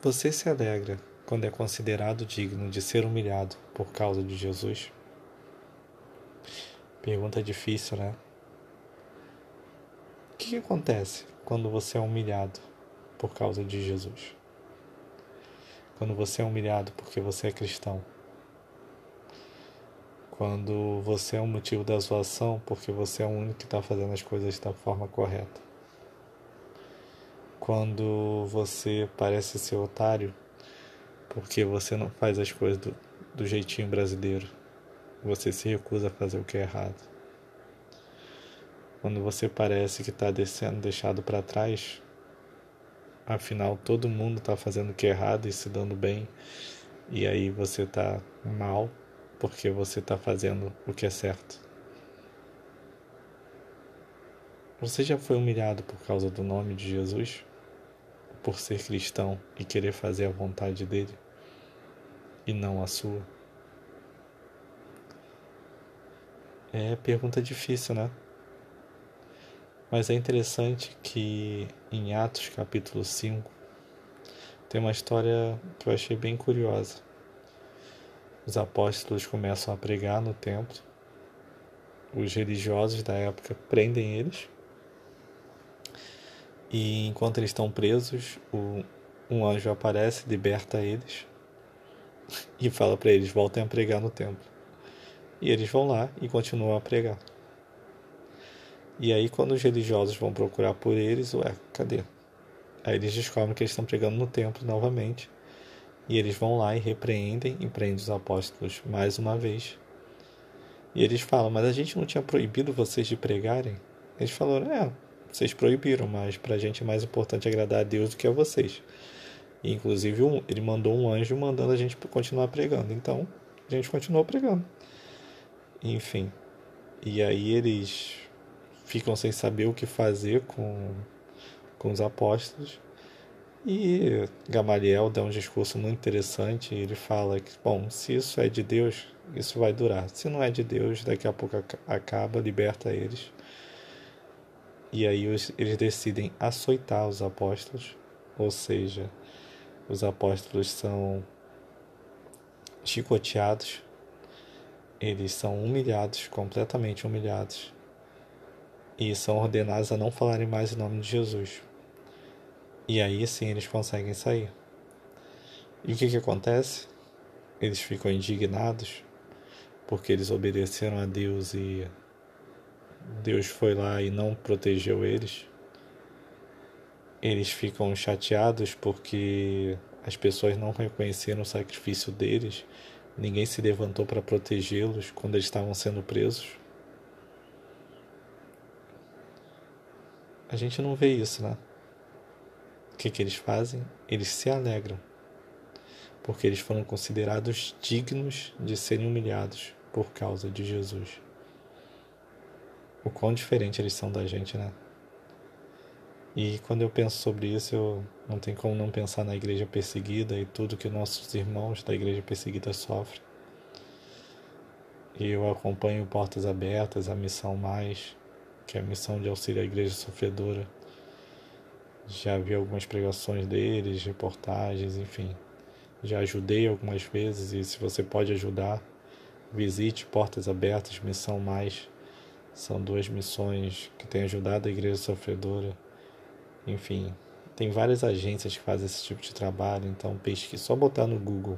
Você se alegra quando é considerado digno de ser humilhado por causa de Jesus? Pergunta difícil, né? O que, acontece quando você é humilhado por causa de Jesus? Quando você é humilhado porque você é cristão? Quando você é o motivo da zoação porque você é o único que está fazendo as coisas da forma correta? Quando você parece ser otário porque você não faz as coisas do, do jeitinho brasileiro? Você se recusa a fazer o que é errado? Quando você parece que está descendo deixado para trás, afinal todo mundo está fazendo o que é errado e se dando bem, e aí você está mal porque você está fazendo o que é certo. Você já foi humilhado por causa do nome de Jesus? Por ser cristão e querer fazer a vontade dele e não a sua? É pergunta difícil, né? Mas é interessante que em Atos capítulo 5 tem uma história que eu achei bem curiosa. Os apóstolos começam a pregar no templo. Os religiosos da época prendem eles. E enquanto eles estão presos, o, um anjo aparece, liberta eles e fala para eles: voltem a pregar no templo. E eles vão lá e continuam a pregar. E aí, quando os religiosos vão procurar por eles, ué, cadê? Aí eles descobrem que eles estão pregando no templo novamente. E eles vão lá e repreendem e prendem os apóstolos mais uma vez. E eles falam: Mas a gente não tinha proibido vocês de pregarem? Eles falaram: É, vocês proibiram, mas para a gente é mais importante agradar a Deus do que a vocês. E, inclusive, um, ele mandou um anjo mandando a gente continuar pregando. Então, a gente continuou pregando. Enfim. E aí eles ficam sem saber o que fazer com, com os apóstolos. E Gamaliel dá um discurso muito interessante. Ele fala que, bom, se isso é de Deus, isso vai durar. Se não é de Deus, daqui a pouco acaba, liberta eles. E aí eles decidem açoitar os apóstolos, ou seja, os apóstolos são chicoteados, eles são humilhados, completamente humilhados, e são ordenados a não falarem mais o nome de Jesus. E aí sim eles conseguem sair. E o que, que acontece? Eles ficam indignados porque eles obedeceram a Deus e Deus foi lá e não protegeu eles. Eles ficam chateados porque as pessoas não reconheceram o sacrifício deles, ninguém se levantou para protegê-los quando eles estavam sendo presos. A gente não vê isso, né? que, que eles fazem? Eles se alegram, porque eles foram considerados dignos de serem humilhados por causa de Jesus. O quão diferente eles são da gente, né? E quando eu penso sobre isso, eu não tenho como não pensar na igreja perseguida e tudo que nossos irmãos da igreja perseguida sofrem. E eu acompanho Portas Abertas, a Missão Mais, que é a missão de auxílio à igreja sofredora já vi algumas pregações deles, reportagens, enfim. Já ajudei algumas vezes e se você pode ajudar, visite Portas Abertas, Missão Mais. São duas missões que têm ajudado a igreja sofredora. Enfim, tem várias agências que fazem esse tipo de trabalho, então pesquise, só botar no Google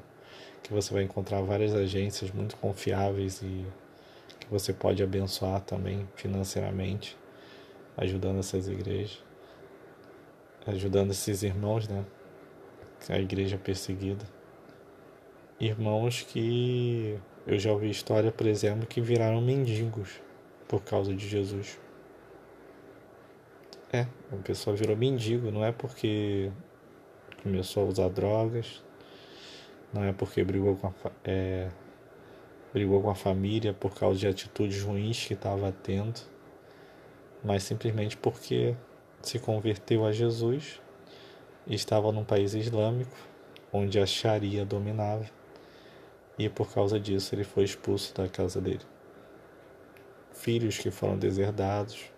que você vai encontrar várias agências muito confiáveis e que você pode abençoar também financeiramente, ajudando essas igrejas ajudando esses irmãos, né? A igreja perseguida. Irmãos que eu já ouvi história, por exemplo, que viraram mendigos por causa de Jesus. É, a pessoa virou mendigo, não é porque começou a usar drogas, não é porque brigou com a, é, brigou com a família por causa de atitudes ruins que estava tendo, mas simplesmente porque se converteu a Jesus e estava num país islâmico onde a Sharia dominava e por causa disso ele foi expulso da casa dele. Filhos que foram deserdados,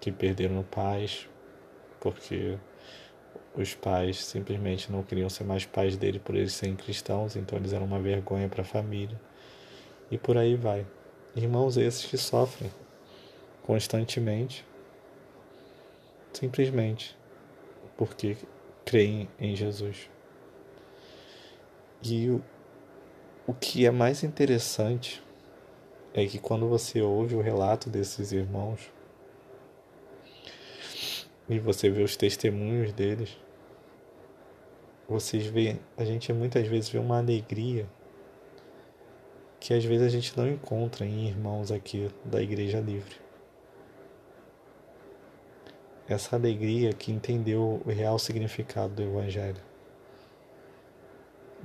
que perderam pais porque os pais simplesmente não queriam ser mais pais dele por eles serem cristãos, então eles eram uma vergonha para a família. E por aí vai. Irmãos esses que sofrem constantemente, simplesmente porque creem em Jesus. E o, o que é mais interessante é que quando você ouve o relato desses irmãos e você vê os testemunhos deles, vocês veem, a gente muitas vezes vê uma alegria que às vezes a gente não encontra em irmãos aqui da Igreja Livre. Essa alegria que entendeu o real significado do Evangelho,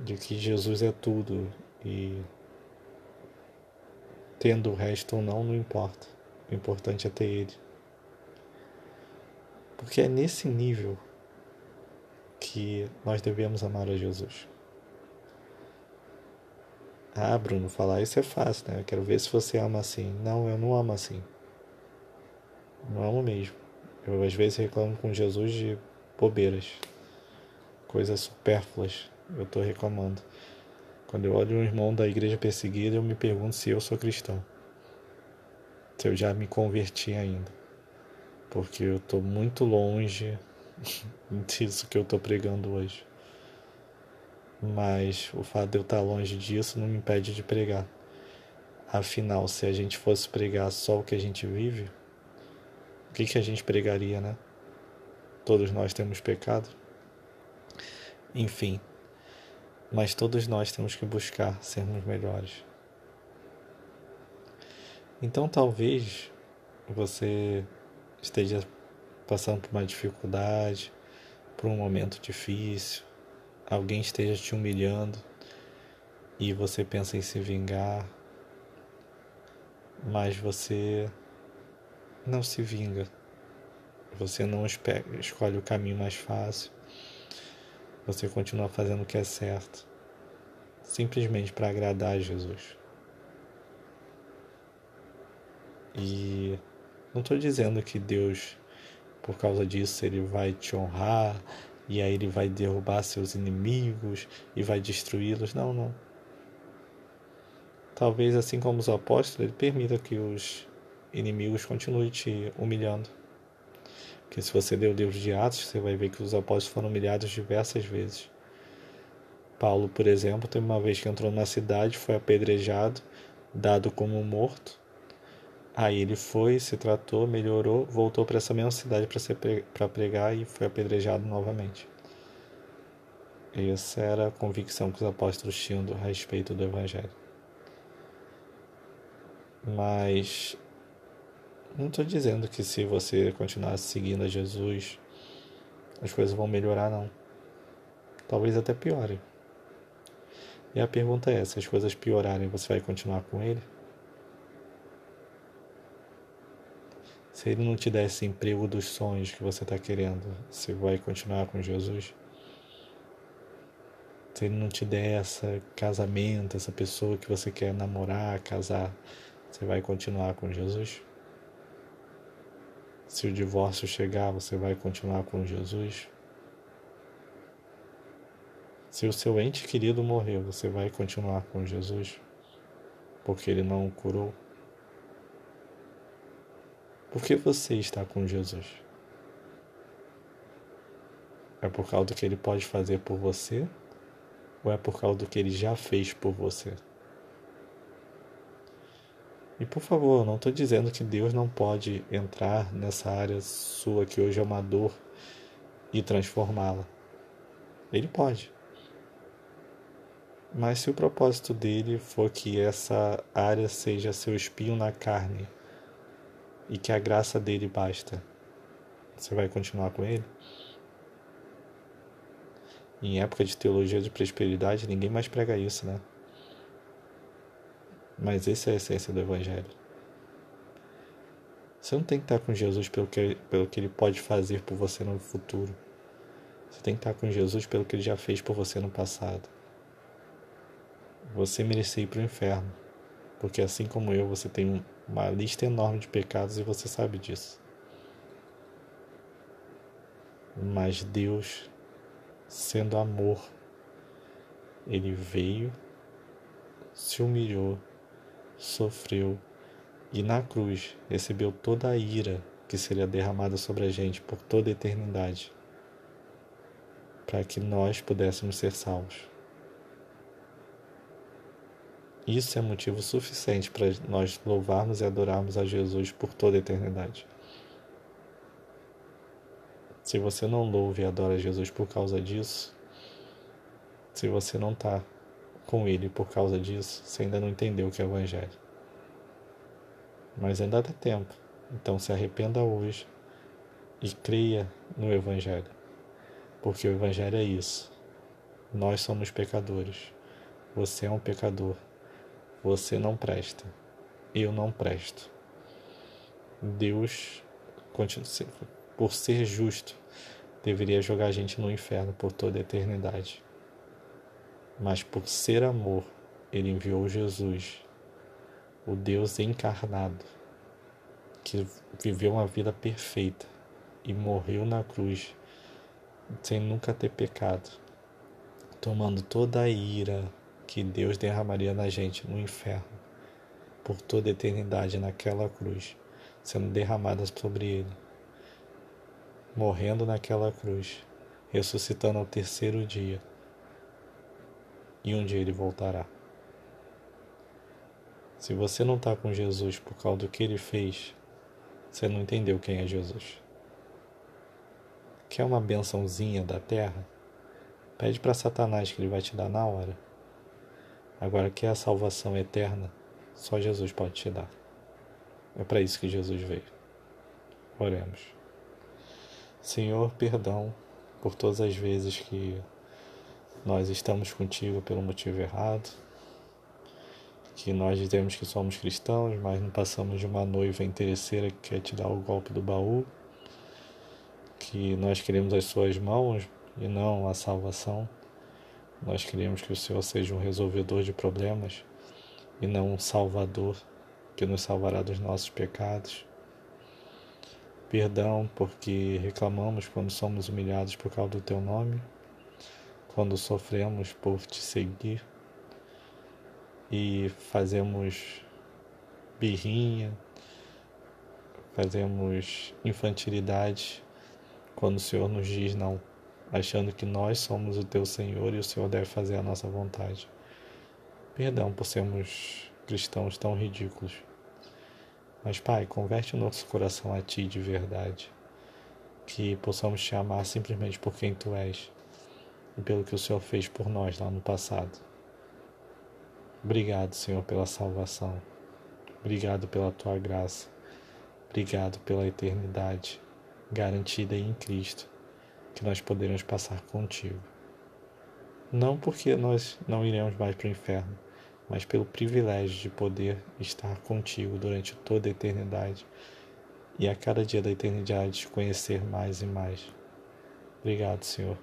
de que Jesus é tudo e tendo o resto ou não, não importa. O importante é ter Ele. Porque é nesse nível que nós devemos amar a Jesus. Ah, Bruno, falar isso é fácil, né? Eu quero ver se você ama assim. Não, eu não amo assim. Não amo mesmo. Eu às vezes reclamo com Jesus de bobeiras, coisas supérfluas. Eu estou reclamando. Quando eu olho um irmão da igreja perseguida, eu me pergunto se eu sou cristão. Se eu já me converti ainda. Porque eu estou muito longe disso que eu estou pregando hoje. Mas o fato de eu estar longe disso não me impede de pregar. Afinal, se a gente fosse pregar só o que a gente vive, o que, que a gente pregaria, né? Todos nós temos pecado. Enfim, mas todos nós temos que buscar sermos melhores. Então talvez você esteja passando por uma dificuldade, por um momento difícil, alguém esteja te humilhando e você pensa em se vingar, mas você não se vinga. Você não escolhe o caminho mais fácil. Você continua fazendo o que é certo, simplesmente para agradar a Jesus. E não estou dizendo que Deus, por causa disso, ele vai te honrar e aí ele vai derrubar seus inimigos e vai destruí-los. Não, não. Talvez assim como os apóstolos, ele permita que os inimigos continuem te humilhando. Porque se você ler o livro de Atos, você vai ver que os apóstolos foram humilhados diversas vezes. Paulo, por exemplo, teve uma vez que entrou na cidade, foi apedrejado, dado como morto. Aí ele foi, se tratou, melhorou, voltou para essa mesma cidade para pregar e foi apedrejado novamente. Essa era a convicção que os apóstolos tinham a respeito do Evangelho. Mas não estou dizendo que se você continuar seguindo a Jesus, as coisas vão melhorar, não. Talvez até piorem. E a pergunta é: se as coisas piorarem, você vai continuar com Ele? Se Ele não te der esse emprego dos sonhos que você está querendo, você vai continuar com Jesus? Se Ele não te der esse casamento, essa pessoa que você quer namorar, casar, você vai continuar com Jesus? Se o divórcio chegar, você vai continuar com Jesus? Se o seu ente querido morreu, você vai continuar com Jesus? Porque ele não o curou? Por que você está com Jesus? É por causa do que ele pode fazer por você? Ou é por causa do que ele já fez por você? E por favor, não estou dizendo que Deus não pode entrar nessa área sua que hoje é uma dor e transformá-la. Ele pode. Mas se o propósito dele for que essa área seja seu espinho na carne e que a graça dele basta, você vai continuar com ele? Em época de teologia de prosperidade, ninguém mais prega isso, né? Mas essa é a essência do Evangelho. Você não tem que estar com Jesus pelo que, pelo que ele pode fazer por você no futuro. Você tem que estar com Jesus pelo que ele já fez por você no passado. Você merecia ir para o inferno, porque assim como eu, você tem uma lista enorme de pecados e você sabe disso. Mas Deus sendo amor, ele veio, se humilhou, sofreu e na cruz recebeu toda a ira que seria derramada sobre a gente por toda a eternidade, para que nós pudéssemos ser salvos. Isso é motivo suficiente para nós louvarmos e adorarmos a Jesus por toda a eternidade. Se você não louva e adora Jesus por causa disso, se você não está com Ele por causa disso, você ainda não entendeu o que é o Evangelho. Mas ainda dá tempo. Então se arrependa hoje e creia no Evangelho. Porque o Evangelho é isso. Nós somos pecadores. Você é um pecador. Você não presta. Eu não presto. Deus, por ser justo, deveria jogar a gente no inferno por toda a eternidade. Mas por ser amor, ele enviou Jesus, o Deus encarnado, que viveu uma vida perfeita e morreu na cruz sem nunca ter pecado, tomando toda a ira, que Deus derramaria na gente no inferno por toda a eternidade naquela cruz, sendo derramadas sobre ele, morrendo naquela cruz, ressuscitando ao terceiro dia. E um dia ele voltará. Se você não está com Jesus por causa do que ele fez, você não entendeu quem é Jesus. Quer uma bençãozinha da terra? Pede para Satanás que ele vai te dar na hora. Agora, que é a salvação eterna, só Jesus pode te dar. É para isso que Jesus veio. Oremos. Senhor, perdão por todas as vezes que nós estamos contigo pelo motivo errado, que nós dizemos que somos cristãos, mas não passamos de uma noiva interesseira que quer te dar o golpe do baú, que nós queremos as suas mãos e não a salvação. Nós queremos que o Senhor seja um resolvedor de problemas e não um salvador que nos salvará dos nossos pecados. Perdão porque reclamamos quando somos humilhados por causa do teu nome, quando sofremos por te seguir e fazemos birrinha, fazemos infantilidade quando o Senhor nos diz não achando que nós somos o teu Senhor e o Senhor deve fazer a nossa vontade. Perdão por sermos cristãos tão ridículos. Mas, Pai, converte o nosso coração a Ti de verdade. Que possamos te amar simplesmente por quem Tu és e pelo que o Senhor fez por nós lá no passado. Obrigado, Senhor, pela salvação. Obrigado pela Tua graça. Obrigado pela eternidade garantida em Cristo que nós poderemos passar contigo. Não porque nós não iremos mais para o inferno, mas pelo privilégio de poder estar contigo durante toda a eternidade e a cada dia da eternidade te conhecer mais e mais. Obrigado, Senhor,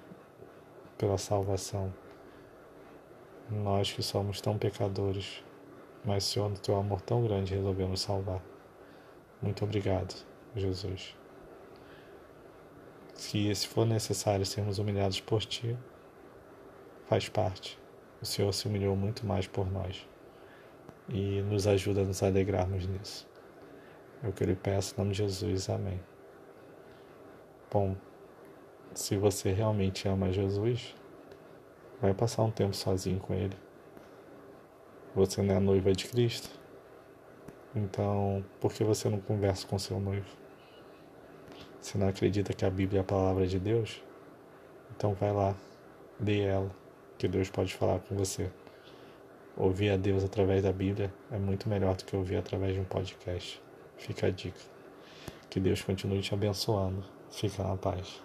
pela salvação. Nós que somos tão pecadores, mas, Senhor, no teu amor tão grande, resolveu nos salvar. Muito obrigado, Jesus. Se, se for necessário sermos humilhados por ti, faz parte. O Senhor se humilhou muito mais por nós e nos ajuda a nos alegrarmos nisso. É o que eu lhe peço em nome de Jesus. Amém. Bom, se você realmente ama Jesus, vai passar um tempo sozinho com Ele. Você não é noiva de Cristo? Então, por que você não conversa com seu noivo? Você não acredita que a Bíblia é a palavra de Deus? Então vai lá, lê ela, que Deus pode falar com você. Ouvir a Deus através da Bíblia é muito melhor do que ouvir através de um podcast. Fica a dica. Que Deus continue te abençoando. Fica na paz.